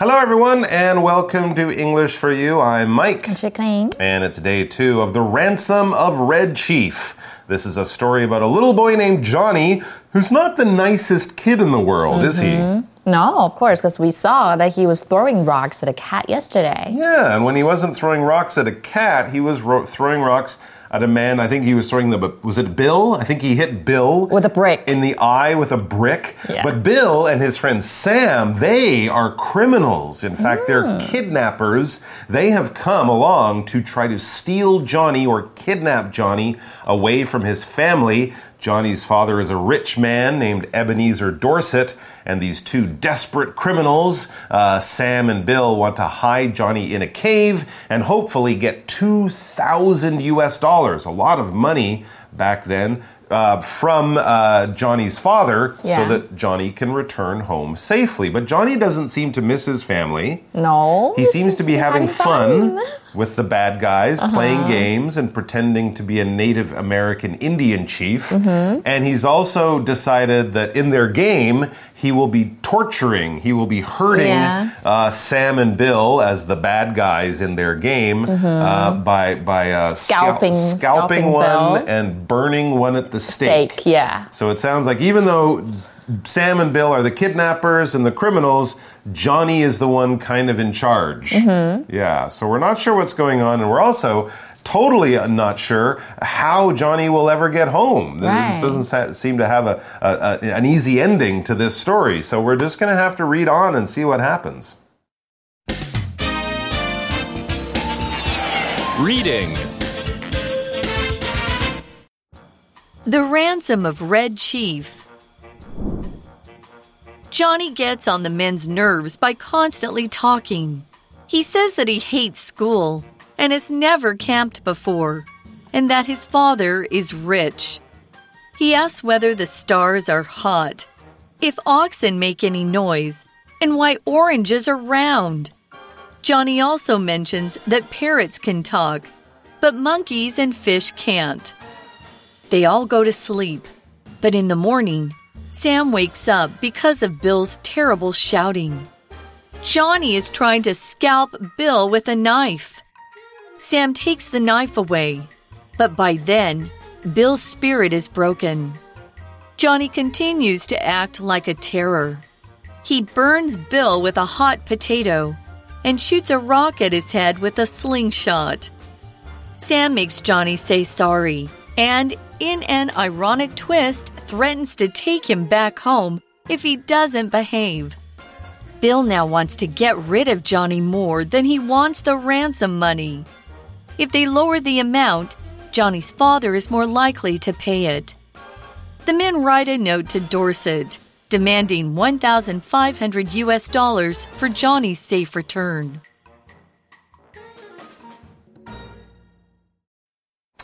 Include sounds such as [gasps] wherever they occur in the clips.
Hello, everyone, and welcome to English for You. I'm Mike. 我是 Clean。And it's day two of The Ransom of Red Chief. This is a story about a little boy named Johnny who's not the nicest kid in the world, is he? Mm-hmm. No, of course, because we saw that he was throwing rocks at a cat yesterday. Yeah, and when he wasn't throwing rocks at a cat, he was ro- throwing rocks at a man. I think he was throwing the. Was it Bill? I think he hit Bill With a brick. in the eye with a brick. Yeah. But Bill and his friend Sam, they are criminals. In fact, they're Hmm. kidnappers. They have come along to try to steal Johnny or kidnap Johnny away from his family. Johnny's father is a rich man named Ebenezer Dorset, and these two desperate criminals, uh, Sam and Bill, want to hide Johnny in a cave and hopefully get 2,000 US dollars, a lot of money back then, uh, from uh, Johnny's father so that Johnny can return home safely. But Johnny doesn't seem to miss his family. No. He seems to be having fun fun. With the bad guys, Uh-huh. playing games and pretending to be a Native American Indian chief. Mm-hmm. And he's also decided that in their game, he will be torturing, he will be hurting Yeah. uh, Sam and Bill as the bad guys in their game uh, by by uh, scalp- Mm-hmm. Scalping- scalping, scalping one Bill. and burning one at the stake. Steak, yeah. So it sounds like even though Sam and Bill are the kidnappers and the criminals, Johnny is the one kind of in charge. Mm-hmm. Yeah, so we're not sure what's going on, and we're also totally not sure how Johnny will ever get home. This doesn't seem to have a, a, a- an easy ending to this story, so we're just going to have to read on and see what happens. Reading. The Ransom of Red Chief. Johnny gets on the men's nerves by constantly talking. He says that he hates school and has never camped before, and that his father is rich. He asks whether the stars are hot, if oxen make any noise, and why oranges are round. Johnny also mentions that parrots can talk, but monkeys and fish can't. They all go to sleep. But in the morning, Sam wakes up because of Bill's terrible shouting. Johnny is trying to scalp Bill with a knife. Sam takes the knife away, but by then, Bill's spirit is broken. Johnny continues to act like a terror. He burns Bill with a hot potato and shoots a rock at his head with a slingshot. Sam makes Johnny say sorry and, in an ironic twist, threatens to take him back home if he doesn't behave. Bill now wants to get rid of Johnny more than he wants the ransom money. If they lower the amount, Johnny's father is more likely to pay it. The men write a note to Dorset demanding 1,500 US dollars for Johnny's safe return.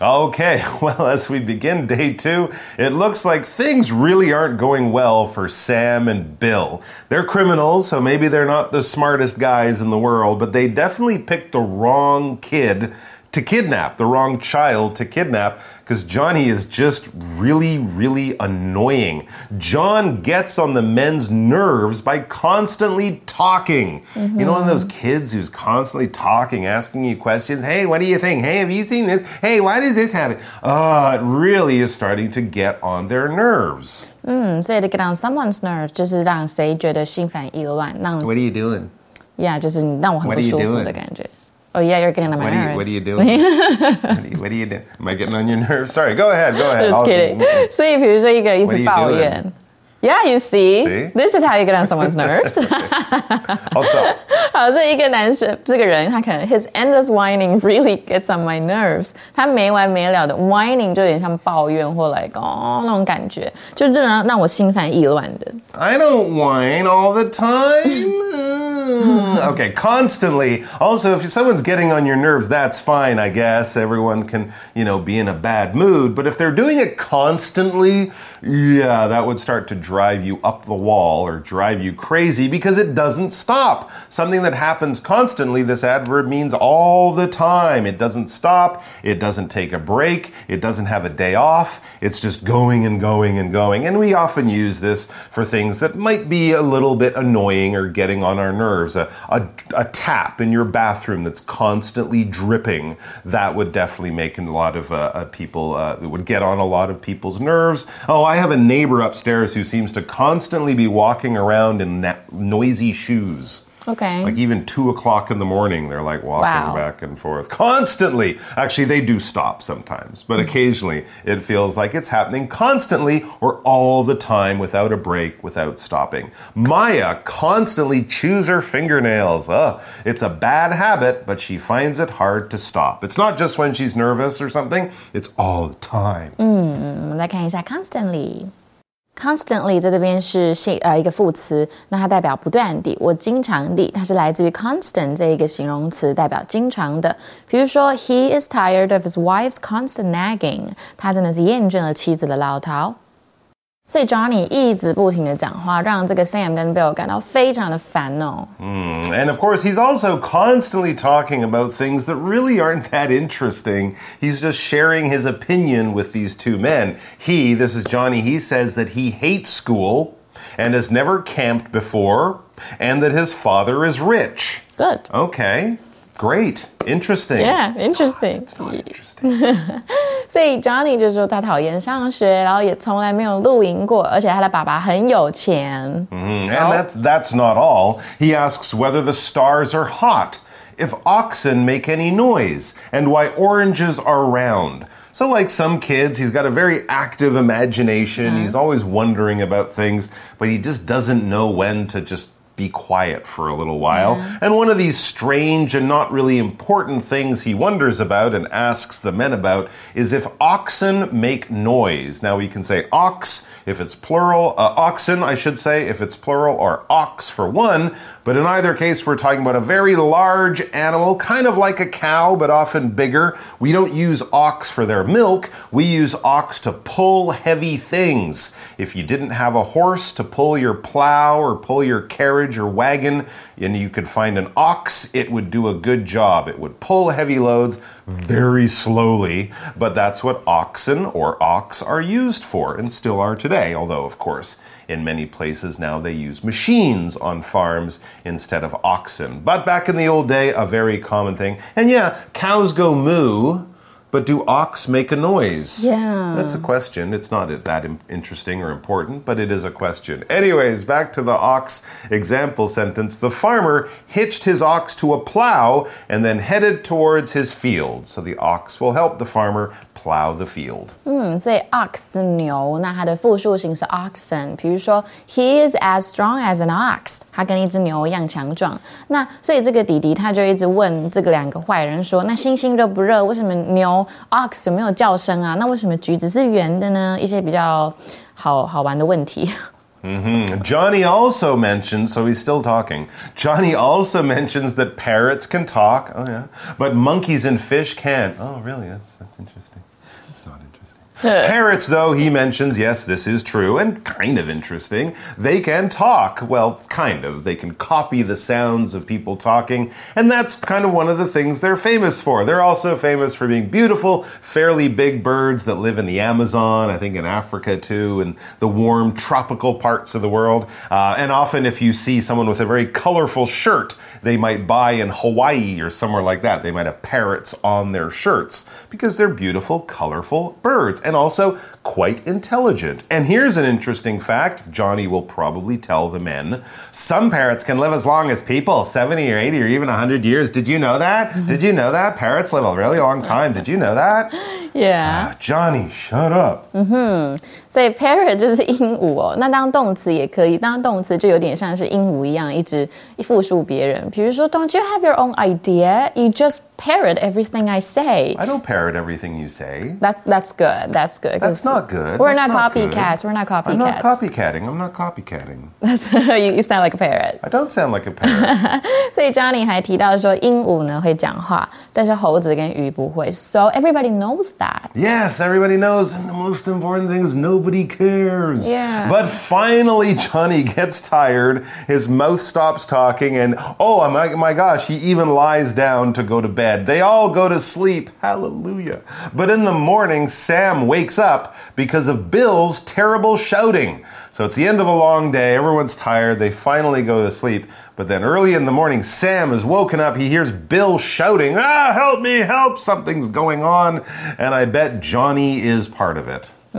Okay, [laughs] well, as we begin day two, it looks like things really aren't going well for Sam and Bill. They're criminals, so maybe they're not the smartest guys in the world, but they definitely picked the wrong kid to kidnap, the wrong child to kidnap, because Johnny is just really, really annoying. John gets on the men's nerves by constantly talking. You know, one of those kids who's constantly talking, asking you questions. Hey, what do you think? Hey, have you seen this? Hey, why does this happen? Oh, it really is starting to get on their nerves. 嗯，所以 to get on someone's nerve 就是让谁觉得心烦意乱，让 What are you doing? yeah 就是你让我很 What 不 are you 舒服 doing? 的感觉。 Oh yeah, you're getting on my What are you, nerves. [laughs] what are you doing? what, are you, what are you doing? Am I getting on your nerves? Sorry, go ahead, go ahead. Just I'll- kidding. 所以比如说一个人一 What are 直 you 抱 doing? 怨。 [laughs] Yeah, you see, See? this is how you get on someone's nerves. [laughs] I'll stop. [laughs] 好，这一个男生，这个人他可能 his endless whining really gets on my nerves。他没完没了的 whining 就有点像抱怨或 like 哦那种感觉，就这让让我心烦意乱的。 I don't whine all the time. Mm. okay, constantly. Also, if someone's getting on your nerves, that's fine, I guess. Everyone can, you know, be in a bad mood. But if they're doing it constantly, yeah, that would start to drive you up the wall or drive you crazy because it doesn't stop. Something that happens constantly, this adverb means all the time. It doesn't stop, it doesn't take a break, it doesn't have a day off. It's just going and going and going. And we often use this for things that might be a little bit annoying or getting on our nerves. A, a, a tap in your bathroom that's constantly dripping, that would definitely make a lot of uh, uh, people, uh, it would get on a lot of people's nerves. Oh, I have a neighbor upstairs who seems to constantly be walking around in na- noisy shoes. Okay. Like even two o'clock in the morning, they're like walking Wow. back and forth constantly. Actually, they do stop sometimes, but Mm-hmm. occasionally it feels like it's happening constantly or all the time without a break, without stopping. Maya constantly chews her fingernails. Ugh, it's a bad habit, but she finds it hard to stop. It's not just when she's nervous or something, it's all the time. 我们来看一下 constantly。 Constantly 在这边是系呃一个副词，那它代表不断地，我经常地，它是来自于 constant 这一个形容词，代表经常的。比如说，He is tired of his wife's constant nagging，他真的是厌倦了妻子的唠叨。所以 Johnny 一直不停的讲话，让这个 Sam 跟 Bill 感到非常的烦哦。 And of course, he's also constantly talking about things that really aren't that interesting. He's just sharing his opinion with these two men. He, this is Johnny, he says that he hates school and has never camped before, and that his father is rich. Good. Okay, great, interesting. Yeah, interesting. It's not interesting. [laughs] 所以 Johnny 就说他讨厌上学，然后也从来没有露营过，而且他的爸爸很有钱。 And that's, that's not all. He asks whether the stars are hot, if oxen make any noise, and why oranges are round. So, like some kids, he's got a very active imagination. He's always wondering about things, but he just doesn't know when to just be quiet for a little while. And one of these strange and not really important things he wonders about and asks the men about is if oxen make noise. Now we can say ox if it's plural, uh, oxen, I should say, if it's plural, or ox for one. But in either case, we're talking about a very large animal, kind of like a cow, but often bigger. We don't use ox for their milk, we use ox to pull heavy things. If you didn't have a horse to pull your plow or pull your carriage or wagon, and you could find an ox, it would do a good job. It would pull heavy loads very slowly, but that's what oxen or ox are used for and still are today. Although, of course, in many places now they use machines on farms instead of oxen. But back in the old day, a very common thing. And yeah, cows go moo. But do ox make a noise? Yeah. That's a question. It's not that im- interesting or important, but it is a question. Anyways, back to the ox example sentence. The farmer hitched his ox to a plow and then headed towards his field. So the ox will help the farmer plow the field. 嗯，所以 ox 是牛，那它的复数形是 oxen。比如说，He is as strong as an ox，他跟一只牛一样强壮。那所以这个弟弟他就一直问这个两个坏人说：“那星星热不热？为什么牛 ox 有没有叫声啊？那为什么橘子是圆的呢？”一些比较好好玩的问题。 Johnny also mentions, so he's still talking. Johnny also [laughs] mentions that parrots can talk. Oh, yeah. But monkeys and fish can't. Oh, really? That's, that's interesting. It's not interesting. Parrots, though, he mentions, yes, this is true and kind of interesting. They can talk. Well, kind of. They can copy the sounds of people talking, and that's kind of one of the things they're famous for. They're also famous for being beautiful, fairly big birds that live in the Amazon, I think in Africa too, and the warm tropical parts of the world. Uh, and often, if you see someone with a very colorful shirt, they might buy in Hawaii or somewhere like that. They might have parrots on their shirts because they're beautiful, colorful birds and also quite intelligent. And here's an interesting fact Johnny will probably tell the men. Some parrots can live as long as people 70 or 80 or even 100 years. Did you know that? Mm-hmm. Did you know that? Parrots live a really long time. Did you know that? [gasps] [gasps] [gasps] Yeah， Johnny, shut up. 所以 parrot 就是鹦鹉哦。那当动词也可以，当动词就有点像是鹦鹉一样，一直复述别人。比如说，Don't you have your own idea? You just parrot everything I say. I don't parrot everything you say. That's that's good. That's good. 'cause That's not good. We're That's not good. copycats. We're not I'm not copycats. copycatting. I'm not copycatting. [laughs] you, you sound like a parrot. I don't sound like a parrot. [laughs] 所以 Johnny 还提到说，鹦鹉呢会讲话，但是猴子跟鱼不会。So everybody knows that. Yes, everybody knows, and the most important thing is nobody cares. Yeah. But finally, Johnny gets tired, his mouth stops talking, and oh my, my gosh, he even lies down to go to bed. They all go to sleep. Hallelujah. But in the morning, Sam wakes up because of Bill's terrible shouting. So it's the end of a long day. Everyone's tired. They finally go to sleep. But then early in the morning, Sam is woken up. He hears Bill shouting, Ah, help me, help! Something's going on. And I bet Johnny is part of it. [laughs]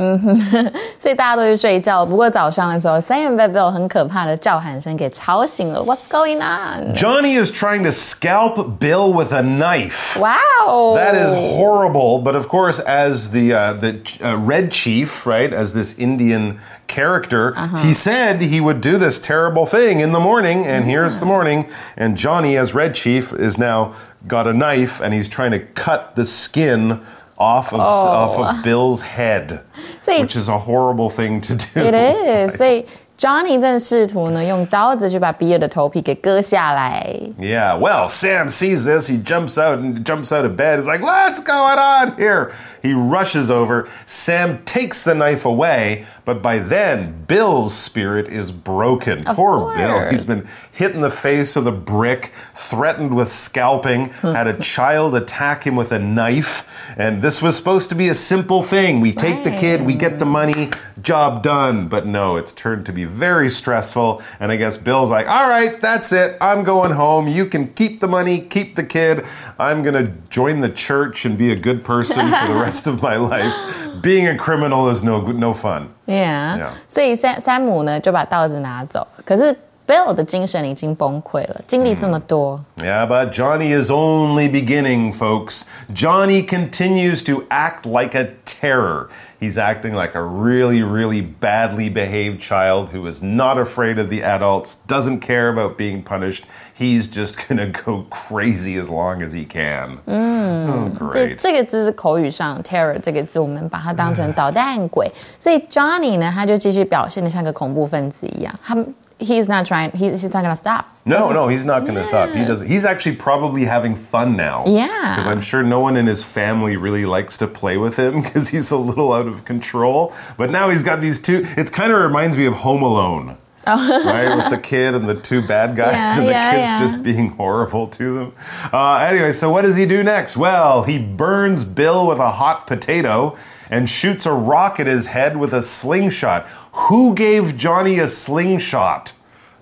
所以大家都去睡觉。不过早上的时候，Sam 被 Bill 很可怕的叫喊声给吵醒了。What's going on? Johnny is trying to scalp Bill with a knife. Wow, That is horrible. But of course, as the uh, the uh, Red Chief, right, as this Indian character, he said he would do this terrible thing in the morning. And here's the morning, and Johnny, as Red Chief, is now got a knife and he's trying to cut the skin off of off of Bill's head, [laughs] 所以 which is a horrible thing to do. It [laughs] is. 所以 Johnny 正试图呢用刀子去把比尔的头皮给割下来。 Yeah, well, Sam sees this. He jumps out and jumps out of bed. He's like, What's going on here? He rushes over. Sam takes the knife away, but by then, Bill's spirit is broken. Of Poor Bill. He's been hit in the face with a brick, threatened with scalping, hmm. had a child attack him with a knife. And this was supposed to be a simple thing. We take the kid, we get the money, job done. But no, it's turned to be very stressful. And I guess Bill's like, all right, that's it. I'm going home. You can keep the money, keep the kid. I'm going to join the church and be a good person for the rest of my [laughs] life. Being a criminal is no, no fun. Yeah，, Yeah. 所以山山姆呢就把稻子拿走，可是 Bill 的精神已经崩溃了，经历这么多。 Yeah, but Johnny is only beginning, folks. Johnny continues to act like a terror. He's acting like a really, really badly behaved child who is not afraid of the adults, doesn't care about being punished. He's just [laughs] gonna go crazy as long as he can. Oh, 这 great. 这个字是口语上 terror 这个字，我们把它当成捣蛋鬼，所以 Johnny 呢，他就继续表现的像个恐怖分子一样，他 he's not trying, he's he's not gonna stop. No, no, he's not going to stop. He does. He's actually probably having fun now. Yeah. because I'm sure no one in his family really likes to play with him [laughs] because he's a little out of control. But now he's got these two. It kind of reminds me of Home Alone. right, with the kid and the two bad guys, Yeah, and the yeah, kids yeah. just being horrible to them. Uh, anyway, so what does he do next? Well, he burns Bill with a hot potato and shoots a rock at his head with a slingshot. Who gave Johnny a slingshot?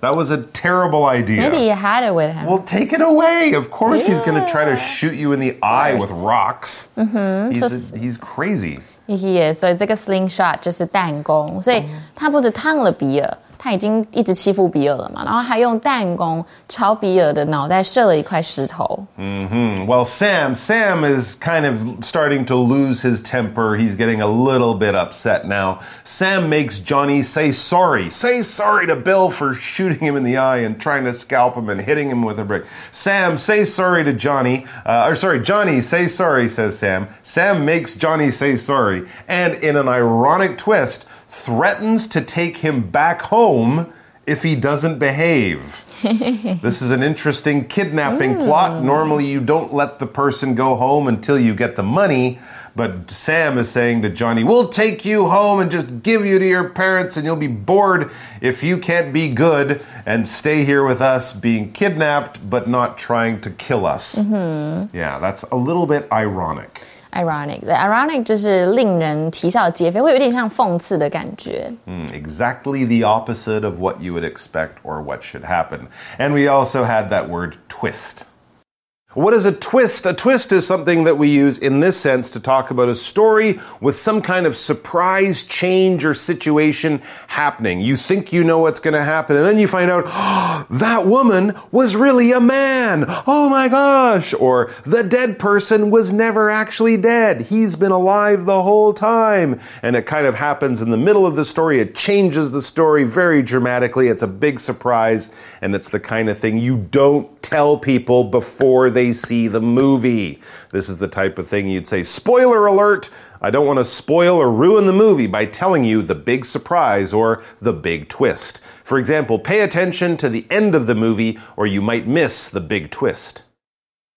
That was a terrible idea. Maybe he had it with him. Well, take it away. Of course, he's going to try to Yeah. shoot you in the eye with course. rocks. Mm-hmm. He's, So- he's crazy. Yeah，所以这个 slingshot 就是弹弓，所以他不止烫了比尔， 他已经一直欺负比尔了嘛，然后还用弹弓朝比尔的脑袋射了一块石头。 Hmm, Well, Sam, Sam is kind of starting to lose his temper. He's getting a little bit upset now. Sam makes Johnny say sorry. Say sorry to Bill for shooting him in the eye and trying to scalp him and hitting him with a brick. Sam, say sorry to Johnny. Uh, or sorry, Johnny, say sorry, says Sam. Sam makes Johnny say sorry. And in an ironic twist, threatens to take him back home if he doesn't behave. [laughs] This is an interesting kidnapping plot. Hmm. Normally, you don't let the person go home until you get the money. But Sam is saying to Johnny, We'll take you home and just give you to your parents, and you'll be bored if you can't be good and stay here with us being kidnapped but not trying to kill us. Mm-hmm. Yeah, that's a little bit ironic Ironic，对，ironic 就是令人啼笑皆非，会有点像讽刺的感觉。 Mm, Exactly the opposite of what you would expect or what should happen. And we also had that word twist. What is a twist? A twist is something that we use in this sense to talk about a story with some kind of surprise change or situation happening. You think you know what's going to happen, and then you find out "Oh, [gasps] that woman was really a man. Oh my gosh. Or the dead person was never actually dead. He's been alive the whole time. And it kind of happens in the middle of the story. It changes the story very dramatically. It's a big surprise, and it's the kind of thing you don't tell people before they see the movie. This is the type of thing you'd say, spoiler alert! I don't want to spoil or ruin the movie by telling you the big surprise or the big twist. For example, pay attention to the end of the movie or you might miss the big twist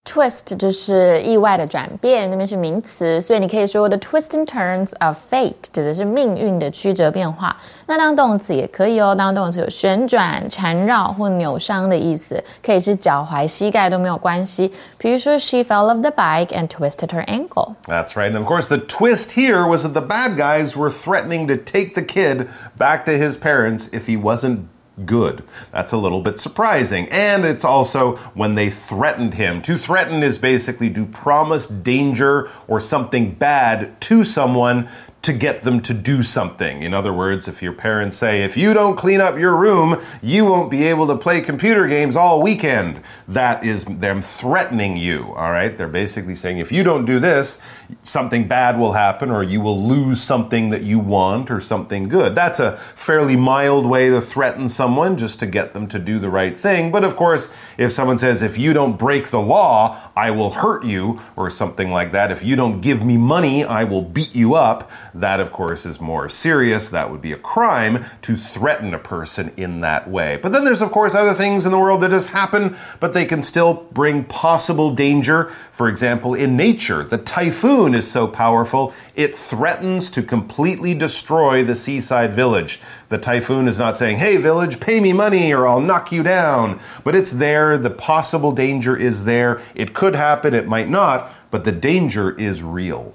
Twist 就是意外的转变，那边是名词，所以你可以说 the twists and turns of fate 指的是命运的曲折变化。那当动词也可以哦，当动词有旋转、缠绕或扭伤的意思，可以是脚踝、膝盖都没有关系。比如说 she fell off the bike and twisted her ankle。 That's right. And of course, the twist here was that the bad guys were threatening to take the kid back to his parents if he wasn't good. That's a little bit surprising. And it's also when they threatened him. To threaten is basically to promise danger or something bad to someone to get them to do something. In other words, if your parents say, if you don't clean up your room, you won't be able to play computer games all weekend, that is them threatening you, all right? They're basically saying, if you don't do this, something bad will happen or you will lose something that you want or something good. That's a fairly mild way to threaten someone just to get them to do the right thing. But of course, if someone says, if you don't break the law, I will hurt you or something like that, if you don't give me money, I will beat you up, that of course is more serious. That would be a crime to threaten a person in that way. But then there's of course other things in the world that just happen, but they can still bring possible danger. For example, in nature, the typhoon is so powerful, it threatens to completely destroy the seaside village. The typhoon is not saying, hey, village, pay me money or I'll knock you down. But it's there, the possible danger is there. It could happen, it might not, but the danger is real.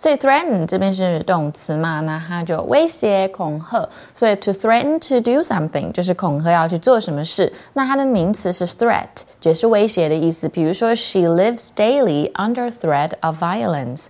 所以 threaten 这边是动词嘛，那它就威胁、恐吓。所以 to threaten to do something 就是恐吓要去做什么事。那它的名词是 threat，也是威胁的意思。比如说，she lives daily under threat of violence，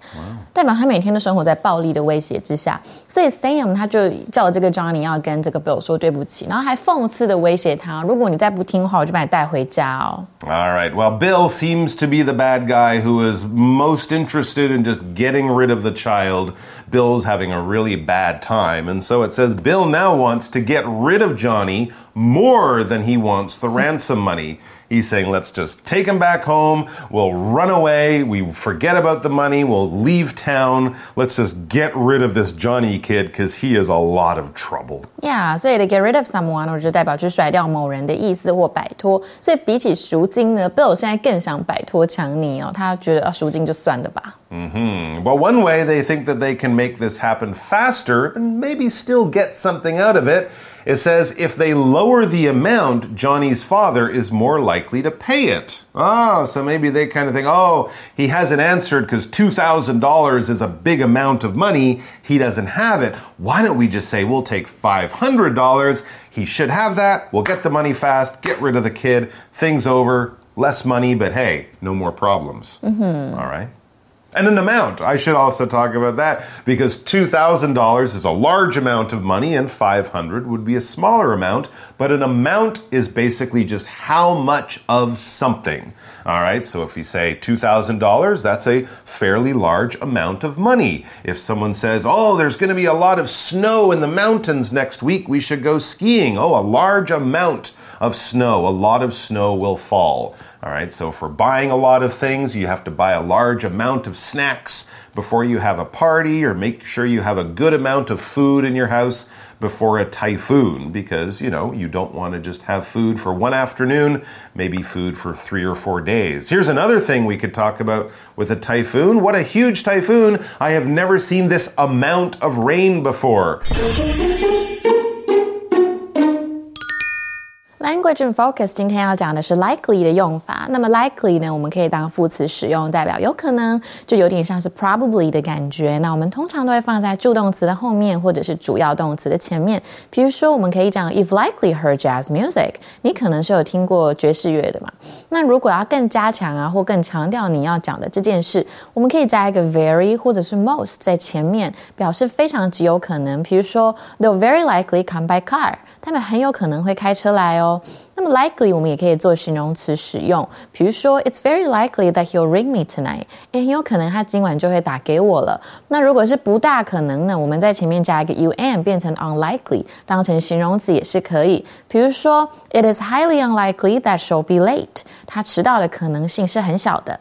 代表她每天都生活在暴力的威胁之下。所以 Sam 他就叫这个 Johnny 要跟这个 Bill 说对不起，然后还讽刺的威胁他，如果你再不听话，我就把你带回家哦。 All right. Well, Bill seems to be the bad guy who is most interested in just getting rid of the child. Bill's having a really bad time. And so it says Bill now wants to get rid of Johnny more than he wants the ransom money. He's saying, let's just take him back home. We'll run away. We forget about the money. We'll leave town. Let's just get rid of this Johnny kid because he is a lot of trouble. Yeah，所以 to get rid of someone，我就代表去甩掉某人的意思或摆脱。所以比起赎金呢，Bill 现在更想摆脱强尼哦，他觉得啊赎金就算了吧。 Well, one way they think that they can make this happen faster and maybe still get something out of it, it says if they lower the amount, Johnny's father is more likely to pay it. Oh, so maybe they kind of think, oh, he hasn't answered because $2,000 is a big amount of money. He doesn't have it. Why don't we just say we'll take $500? He should have that. We'll get the money fast, get rid of the kid, things over, less money, but hey, no more problems. Mm-hmm. All right. And an amount. I should also talk about that because $2,000 is a large amount of money and 500 would be a smaller amount, but an amount is basically just how much of something. All right, so if we say $2,000, that's a fairly large amount of money. If someone says, oh, there's going to be a lot of snow in the mountains next week, we should go skiing. Oh, a large amount of snow. A lot of snow will fall. All right, so for buying a lot of things, you have to buy a large amount of snacks before you have a party, or make sure you have a good amount of food in your house before a typhoon because, you know, you don't want to just have food for one afternoon, maybe food for three or four days. Here's another thing we could talk about with a typhoon. What a huge typhoon! I have never seen this amount of rain before. Language and focus 今天要讲的是 likely 的用法。那么 likely 呢，我们可以当副词使用，代表有可能，就有点像是 probably 的感觉。那我们通常都会放在助动词的后面，或者是主要动词的前面。比如说，我们可以讲 You've likely heard jazz music，你可能是有听过爵士乐的嘛。那如果要更加强啊，或更强调你要讲的这件事，我们可以加一个 very 或者是 most 在前面，表示非常极有可能。比如说，They'll very likely come by car，他们很有可能会开车来哦。那么 likely 我们也可以做形容词使用，比如说 It's very likely that he'll ring me tonight，也很有可能他今晚就会打给我了。那如果是不大可能呢，我们在前面加一个 un 变成 unlikely，当成形容词也是可以。比如说 It is highly unlikely that she'll be late，他迟到的可能性是很小的。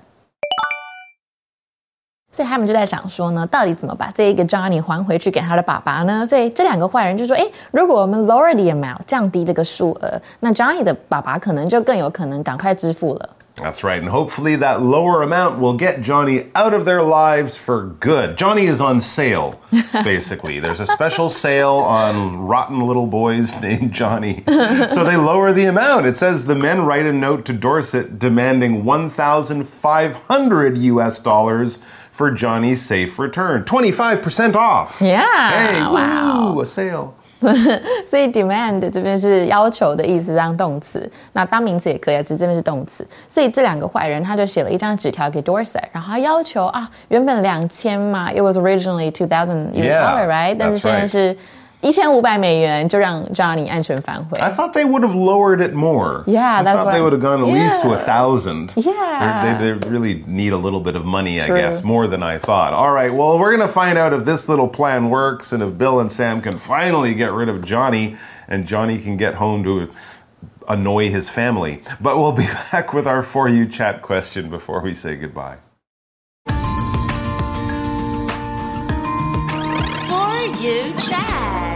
所以他们就在想说呢，到底怎么把这一个 Johnny 还回去给他的爸爸呢？所以这两个坏人就说：“诶，如果我们 lower the amount 降低这个数额，那 Johnny 的爸爸可能就更有可能赶快支付了。” That's right. And hopefully that lower amount will get Johnny out of their lives for good. Johnny is on sale, [laughs] basically. There's a special sale on rotten little boys named Johnny. So they lower the amount. It says the men write a note to Dorset demanding 1,500 US dollars for Johnny's safe return. 25% off. Yeah, Hey, wow. woo, a sale. [laughs] 所以 demand 这边是要求的意思，当动词。那当名词也可以啊，只是这边是动词。所以这两个坏人他就写了一张纸条给 Dorset，然后他要求啊，原本两千嘛，it was originally two thousand US Yeah, dollar right，但是 that's 现在 right. 是一千五百美元，就让 Johnny 安全返回。 I thought they would have lowered it more. Yeah, I that's thought what they I- would have gone at least to a Yeah. thousand. Yeah. They're- They, they really need a little bit of money, I True. guess, more than I thought. All right, well, we're going to find out if this little plan works and if Bill and Sam can finally get rid of Johnny and Johnny can get home to annoy his family. But we'll be [laughs] back with our For You chat question before we say goodbye. For you chat.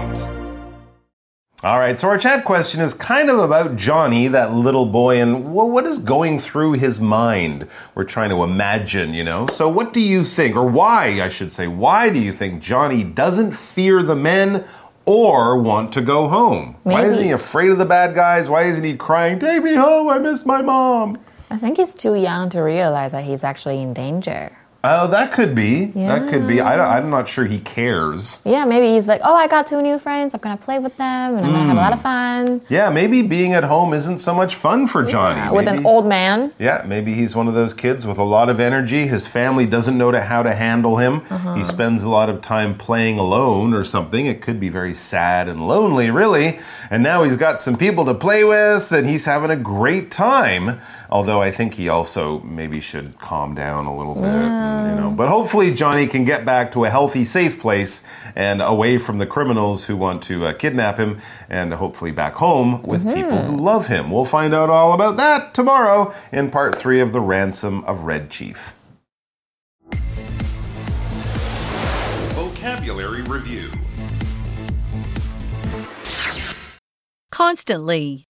All right, so our chat question is kind of about Johnny, that little boy, and what is going through his mind? We're trying to imagine, you know? So, what do you think, or why, I should say, why do you think Johnny doesn't fear the men or want to go home? Why isn't he afraid of the bad guys? Why isn't he crying, Take me home, I miss my mom? I think he's too young to realize that he's actually in danger. Oh, that could be. That could be. I, I'm not sure he cares. Yeah, maybe he's like, oh, I got two new friends. I'm gonna play with them, and I'm gonna have a lot of fun. Yeah, maybe being at home isn't so much fun for Johnny. Yeah, with an old man. Yeah, maybe he's one of those kids with a lot of energy. His family doesn't know to how to handle him. Uh-huh. He spends a lot of time playing alone or something. It could be very sad and lonely, really. And now he's got some people to play with and he's having a great time. Although I think he also maybe should calm down a little bit, and, you know. But hopefully Johnny can get back to a healthy, safe place and away from the criminals who want to uh, kidnap him, and hopefully back home with people who love him. We'll find out all about that tomorrow in part three of the Ransom of Red Chief. Vocabulary Review Constantly.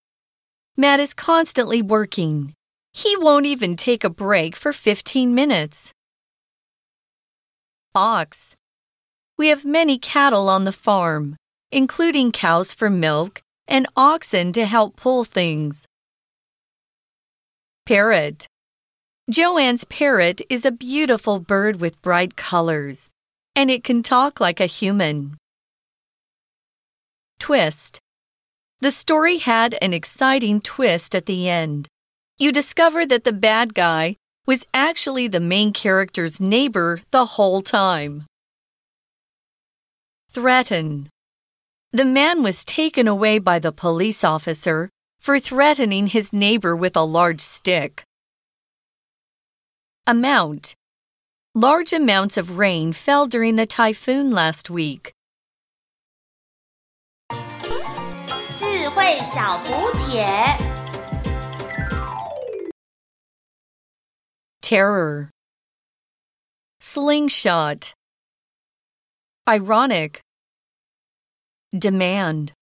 Matt is constantly working. He won't even take a break for 15 minutes. Ox. We have many cattle on the farm, including cows for milk and oxen to help pull things. Parrot. Joanne's parrot is a beautiful bird with bright colors, and it can talk like a human. Twist. The story had an exciting twist at the end. You discover that the bad guy was actually the main character's neighbor the whole time. Threaten. The man was taken away by the police officer for threatening his neighbor with a large stick. Amount. Large amounts of rain fell during the typhoon last week. 智慧小补帖。 Terror, slingshot, ironic, demand.